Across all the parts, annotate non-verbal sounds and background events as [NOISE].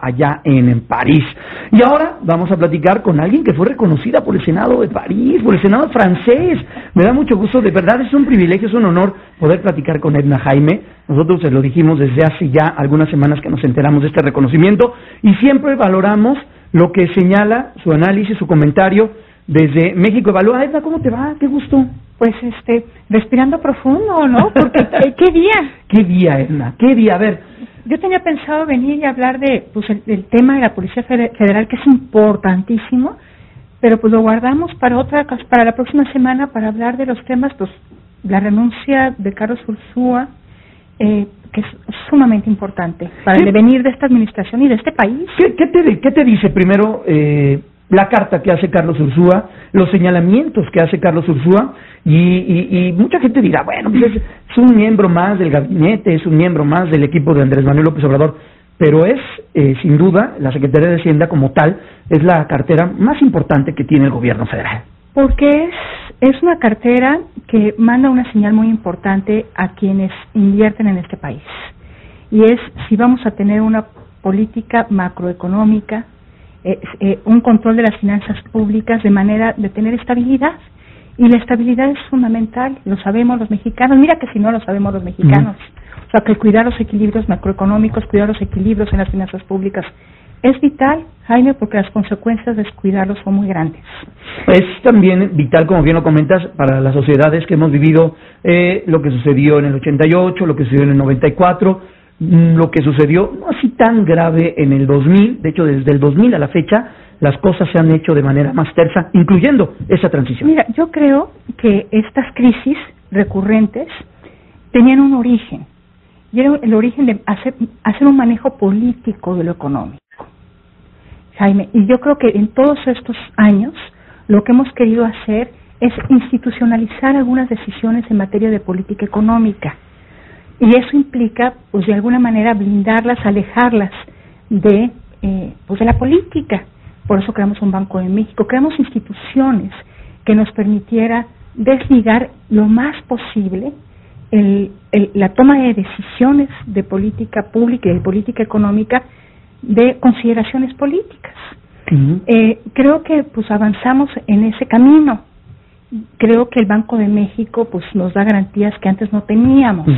allá en, París. Y ahora vamos a platicar con alguien que fue reconocida por el Senado de París, por el Senado francés. Me da mucho gusto, de verdad es un privilegio, es un honor poder platicar con Edna Jaime. Nosotros se lo dijimos desde hace ya algunas semanas que nos enteramos de este reconocimiento y siempre valoramos lo que señala su análisis, su comentario desde México Evalúa. Edna, ¿cómo te va? Qué gusto. Pues este, respirando profundo, ¿no? Porque [LAUGHS] qué día. ¿Qué día, Edna? ¿Qué día? A ver, yo tenía pensado venir y hablar de pues el, tema de la Policía Federal que es importantísimo, pero pues lo guardamos para otra para la próxima semana para hablar de los temas pues la renuncia de Carlos Ursúa eh, que es sumamente importante para el devenir de esta administración y de este país. ¿Qué, qué, te, qué te dice primero eh, la carta que hace Carlos Ursúa, los señalamientos que hace Carlos Ursúa, y, mucha gente dirá, bueno, pues es, un miembro más del gabinete, es un miembro más del equipo de Andrés Manuel López Obrador, pero es, eh, sin duda, la Secretaría de Hacienda como tal, es la cartera más importante que tiene el gobierno federal. Porque es, es una cartera que manda una señal muy importante a quienes invierten en este país. Y es si vamos a tener una política macroeconómica eh, un control de las finanzas públicas de manera de tener estabilidad. Y la estabilidad es fundamental, lo sabemos los mexicanos, mira que si no lo sabemos los mexicanos. O sea, que cuidar los equilibrios macroeconómicos, cuidar los equilibrios en las finanzas públicas es vital, Jaime, porque las consecuencias de descuidarlos son muy grandes. Es también vital, como bien lo comentas, para las sociedades que hemos vivido eh, lo que sucedió en el 88, lo que sucedió en el 94, Mm, lo que sucedió, no así tan grave en el 2000, de hecho desde el 2000 a la fecha, las cosas se han hecho de manera más tersa, incluyendo esa transición. Mira, yo creo que estas crisis recurrentes tenían un origen, y era el origen de hacer, hacer un manejo político de lo económico. Jaime, y yo creo que en todos estos años lo que hemos querido hacer es institucionalizar algunas decisiones en materia de política económica y eso implica, pues de alguna manera, blindarlas, alejarlas de, eh, pues de la política. Por eso creamos un Banco de México, creamos instituciones que nos permitiera desligar lo más posible el, la toma de decisiones de política pública y de política económica de consideraciones políticas. eh, creo que pues avanzamos en ese camino. Creo que el Banco de México pues nos da garantías que antes no teníamos.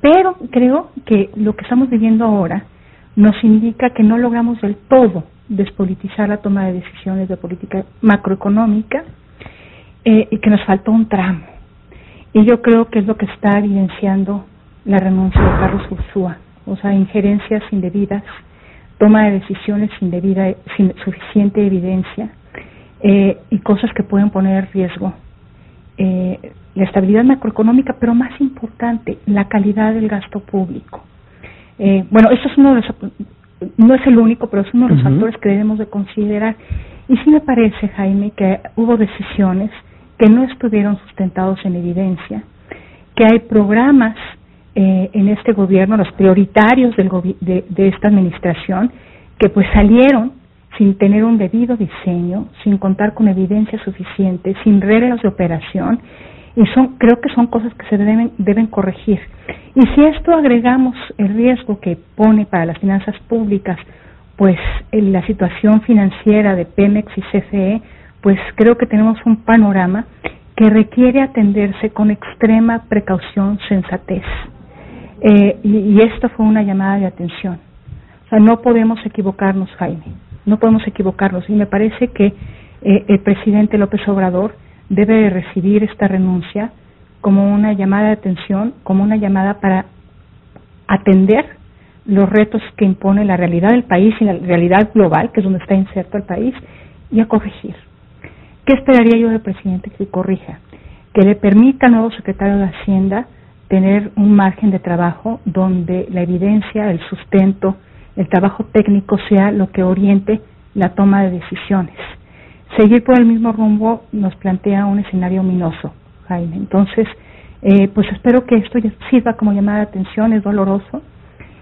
Pero creo que lo que estamos viviendo ahora nos indica que no logramos del todo despolitizar la toma de decisiones de política macroeconómica eh, y que nos faltó un tramo. Y yo creo que es lo que está evidenciando la renuncia de Carlos Ursúa, o sea, injerencias indebidas, toma de decisiones sin debida, sin suficiente evidencia eh, y cosas que pueden poner en riesgo eh, la estabilidad macroeconómica, pero más importante, la calidad del gasto público. Eh, bueno, esto es uno de los, no es el único, pero es uno de los factores que debemos de considerar. Y sí me parece, Jaime, que hubo decisiones que no estuvieron sustentados en evidencia, que hay programas eh, en este gobierno, los prioritarios del de, de esta administración, que pues salieron sin tener un debido diseño, sin contar con evidencia suficiente, sin reglas de operación, y son, creo que son cosas que se deben, deben corregir. Y si esto agregamos el riesgo que pone para las finanzas públicas, pues la situación financiera de Pemex y CFE, pues creo que tenemos un panorama que requiere atenderse con extrema precaución, sensatez. Eh, y, y esto fue una llamada de atención. O sea, no podemos equivocarnos, Jaime no podemos equivocarnos y me parece que eh, el presidente López Obrador debe recibir esta renuncia como una llamada de atención, como una llamada para atender los retos que impone la realidad del país y la realidad global, que es donde está inserto el país, y a corregir. ¿Qué esperaría yo del presidente que corrija? Que le permita al nuevo secretario de Hacienda tener un margen de trabajo donde la evidencia, el sustento, el trabajo técnico sea lo que oriente la toma de decisiones. Seguir por el mismo rumbo nos plantea un escenario ominoso, Jaime. Entonces, eh, pues espero que esto sirva como llamada de atención, es doloroso,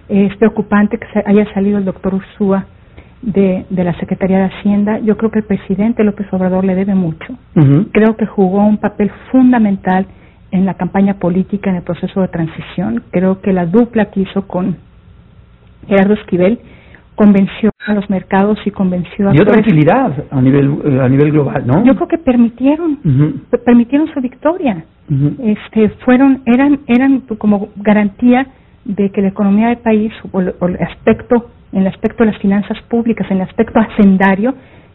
es preocupante que haya salido el doctor Ursúa de, de, la Secretaría de Hacienda. Yo creo que el presidente López Obrador le debe mucho. Creo que jugó un papel fundamental en la campaña política, en el proceso de transición. Creo que la dupla que hizo con Gerardo Esquivel convenció a los mercados y convenció a y otra tranquilidad a nivel eh, a nivel global no yo creo que permitieron permitieron su victoria. Este fueron eran eran como garantía de que la economía del país o el, aspecto en el aspecto de las finanzas públicas en el aspecto hacendario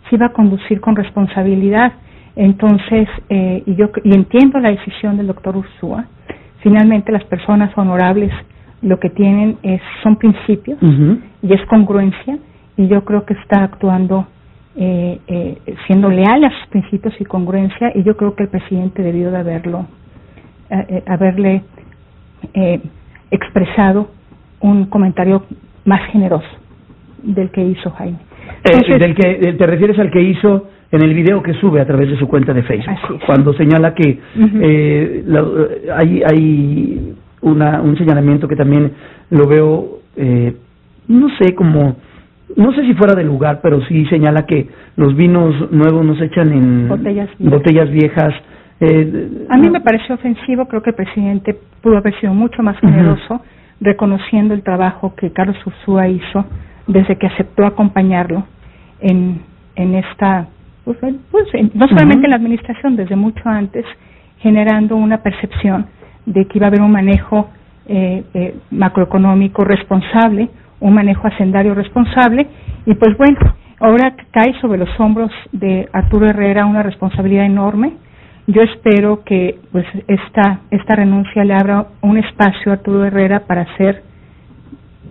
se iba a conducir con responsabilidad. Entonces eh, y yo y entiendo la decisión del doctor Ursúa finalmente las personas honorables lo que tienen es son principios y es congruencia y yo creo que está actuando eh, eh, siendo leal a sus principios y congruencia y yo creo que el presidente debió de haberlo eh, haberle expresado un comentario más generoso del que hizo Jaime. del que te refieres al que hizo en el video que sube a través de su cuenta de Facebook, cuando señala que hay, hay una, un señalamiento que también lo veo, eh, no sé, como, no sé si fuera de lugar, pero sí señala que los vinos nuevos nos echan en botellas viejas. Eh, a mí me pareció ofensivo, creo que el presidente pudo haber sido mucho más generoso, reconociendo el trabajo que Carlos Ursúa hizo desde que aceptó acompañarlo en, en esta, pues, pues no solamente en la administración, desde mucho antes, generando una percepción de que iba a haber un manejo eh, eh, macroeconómico responsable, un manejo hacendario responsable, y pues bueno, ahora cae sobre los hombros de Arturo Herrera una responsabilidad enorme. Yo espero que pues esta, esta renuncia le abra un espacio a Arturo Herrera para hacer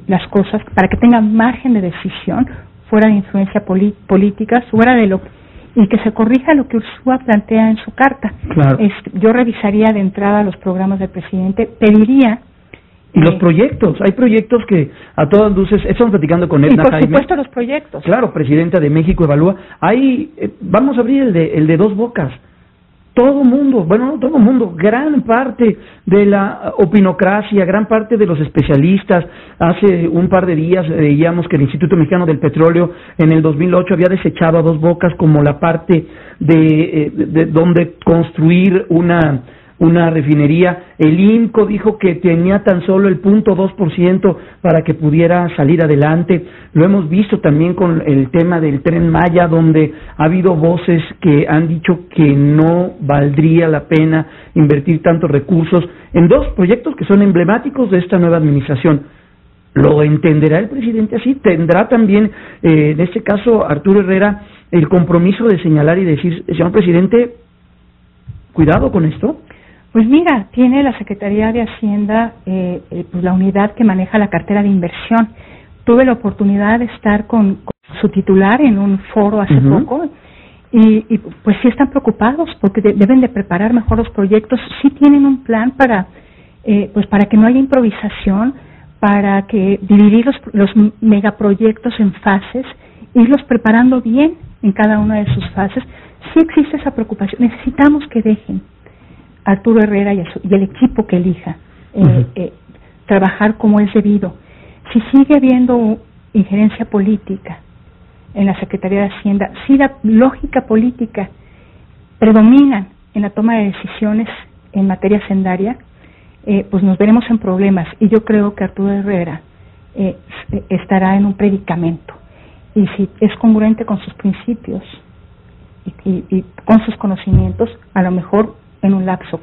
las cosas, para que tenga margen de decisión fuera de influencia política, fuera de lo y que se corrija lo que Ursúa plantea en su carta. yo revisaría de entrada los programas del presidente, pediría y los proyectos, hay proyectos que a todas luces, estamos platicando con Edna Y por supuesto los proyectos. Claro, presidenta de México evalúa. Hay, eh, vamos a abrir el de, el de dos bocas todo mundo, bueno, no todo mundo, gran parte de la opinocracia, gran parte de los especialistas, hace un par de días veíamos que el Instituto Mexicano del Petróleo en el 2008 había desechado a dos bocas como la parte de, eh, de donde construir una una refinería. El INCO dijo que tenía tan solo el punto dos por ciento para que pudiera salir adelante. Lo hemos visto también con el tema del tren Maya, donde ha habido voces que han dicho que no valdría la pena invertir tantos recursos en dos proyectos que son emblemáticos de esta nueva administración. ¿Lo entenderá el presidente así? ¿Tendrá también, eh, en este caso, Arturo Herrera, el compromiso de señalar y decir, señor presidente, cuidado con esto? Pues mira, tiene la Secretaría de Hacienda eh, eh, pues la unidad que maneja la cartera de inversión. Tuve la oportunidad de estar con, su titular en un foro hace poco y, y, pues sí están preocupados porque deben de preparar mejor los proyectos. Sí tienen un plan para eh, pues para que no haya improvisación, para que dividir los, los megaproyectos en fases, irlos preparando bien en cada una de sus fases. Sí existe esa preocupación. Necesitamos que dejen Arturo Herrera y, el equipo que elija eh, eh, trabajar como es debido. Si sigue habiendo injerencia política en la Secretaría de Hacienda, si la lógica política predomina en la toma de decisiones en materia hacendaria, eh, pues nos veremos en problemas. Y yo creo que Arturo Herrera estará en un predicamento. Y si es congruente con sus principios y con sus conocimientos, a lo mejor en un lapso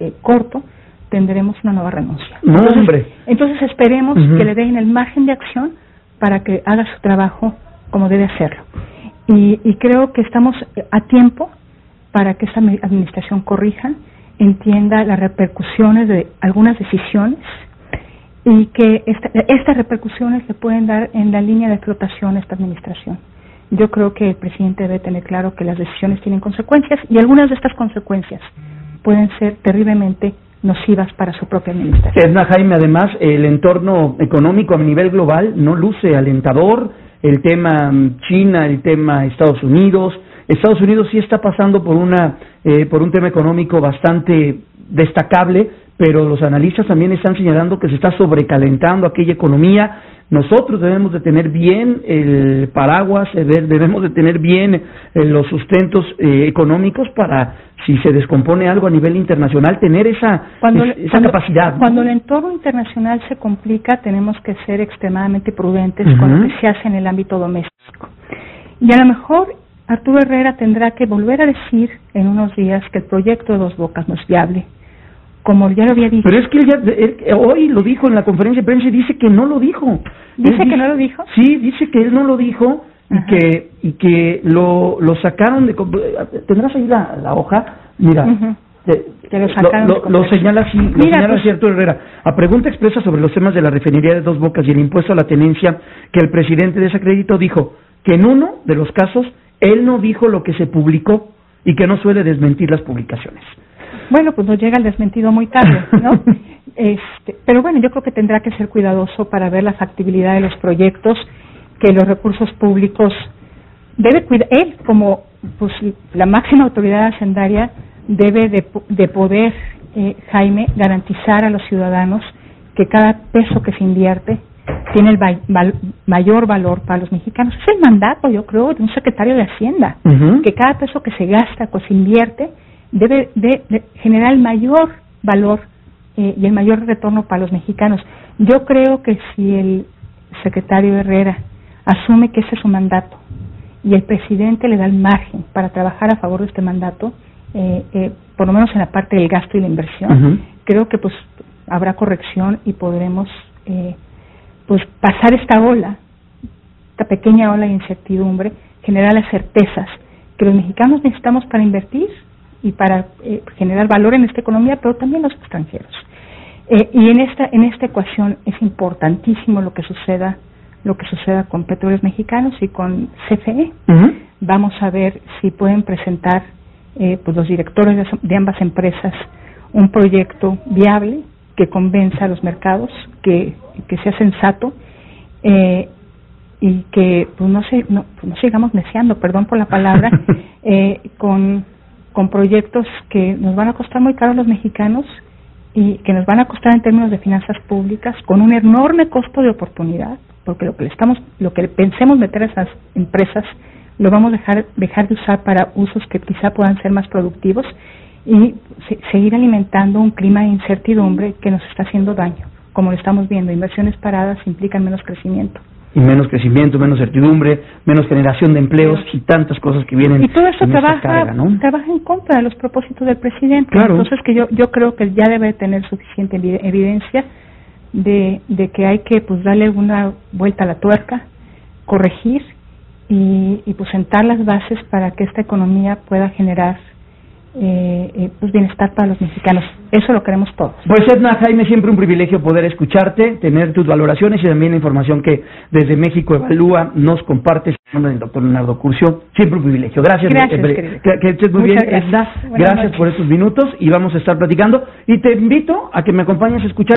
eh, corto tendremos una nueva renuncia. No, entonces, hombre. Entonces esperemos que le den el margen de acción para que haga su trabajo como debe hacerlo. Y, y creo que estamos a tiempo para que esta administración corrija, entienda las repercusiones de algunas decisiones y que estas repercusiones le pueden dar en la línea de flotación a esta administración. Yo creo que el presidente debe tener claro que las decisiones tienen consecuencias y algunas de estas consecuencias pueden ser terriblemente nocivas para su propia administración. Edna Jaime, además, el entorno económico a nivel global no luce alentador. El tema mm, China, el tema Estados Unidos. Estados Unidos sí está pasando por una eh, por un tema económico bastante destacable, pero los analistas también están señalando que se está sobrecalentando aquella economía. Nosotros debemos de tener bien el paraguas, debemos de tener bien eh, los sustentos eh, económicos para, si se descompone algo a nivel internacional, tener esa, esa capacidad. Cuando el entorno internacional se complica, tenemos que ser extremadamente prudentes con lo que se hace en el ámbito doméstico. Y a lo mejor Arturo Herrera tendrá que volver a decir en unos días que el proyecto de Dos Bocas no es viable como ya lo había dicho. Pero es que él ya, hoy lo dijo en la conferencia de prensa y dice que no lo dijo. ¿Dice que no lo dijo? Sí, dice que él no lo dijo y que y que lo, lo sacaron de... ¿Tendrás ahí la, la hoja? Mira. lo, lo, señala así, lo señala pues, cierto Herrera. A pregunta expresa sobre los temas de la refinería de Dos Bocas y el impuesto a la tenencia que el presidente desacreditó, dijo que en uno de los casos él no dijo lo que se publicó y que no suele desmentir las publicaciones. Bueno, pues nos llega el desmentido muy tarde, ¿no? [LAUGHS] este, pero bueno, yo creo que tendrá que ser cuidadoso para ver la factibilidad de los proyectos, que los recursos públicos debe cuidar, él como pues la máxima autoridad hacendaria debe de, de poder, eh, Jaime, garantizar a los ciudadanos que cada peso que se invierte tiene el mayor valor para los mexicanos. Es el mandato, yo creo, de un secretario de Hacienda, que cada peso que se gasta, pues se invierte, debe de, generar el mayor valor eh, y el mayor retorno para los mexicanos. Yo creo que si el secretario Herrera asume que ese es su mandato y el presidente le da el margen para trabajar a favor de este mandato, eh, eh, por lo menos en la parte del gasto y la inversión, creo que pues habrá corrección y podremos pues pasar esta ola, esta pequeña ola de incertidumbre, generar las certezas que los mexicanos necesitamos para invertir y para eh, generar valor en esta economía, pero también los extranjeros. Eh, y en esta en esta ecuación es importantísimo lo que suceda lo que suceda con petróleos mexicanos y con CFE. Vamos a ver si pueden presentar eh, pues los directores de, ambas empresas un proyecto viable que convenza a los mercados, que, que sea sensato eh, y que pues no, se, no, pues no sigamos neciando, perdón por la palabra, [LAUGHS] eh, con con proyectos que nos van a costar muy caro a los mexicanos y que nos van a costar en términos de finanzas públicas con un enorme costo de oportunidad, porque lo que le estamos, lo que pensemos meter a esas empresas lo vamos a dejar, dejar de usar para usos que quizá puedan ser más productivos y seguir alimentando un clima de incertidumbre que nos está haciendo daño. Como lo estamos viendo, inversiones paradas implican menos crecimiento y menos crecimiento, menos certidumbre, menos generación de empleos y tantas cosas que vienen. Y todo eso trabaja, trabaja en contra de los propósitos del presidente. Entonces que yo yo creo que ya debe tener suficiente evidencia de, de que hay que pues darle una vuelta a la tuerca, corregir y, y pues sentar las bases para que esta economía pueda generar eh, eh, pues bienestar para los mexicanos. Eso lo queremos todos. Pues Edna Jaime, siempre un privilegio poder escucharte, tener tus valoraciones y también la información que desde México Evalúa nos compartes. El doctor Leonardo Curcio, siempre un privilegio. Gracias. Gracias, que, estés muy bien, gracias por estos minutos y vamos a estar platicando. Y te invito a que me acompañes a escuchar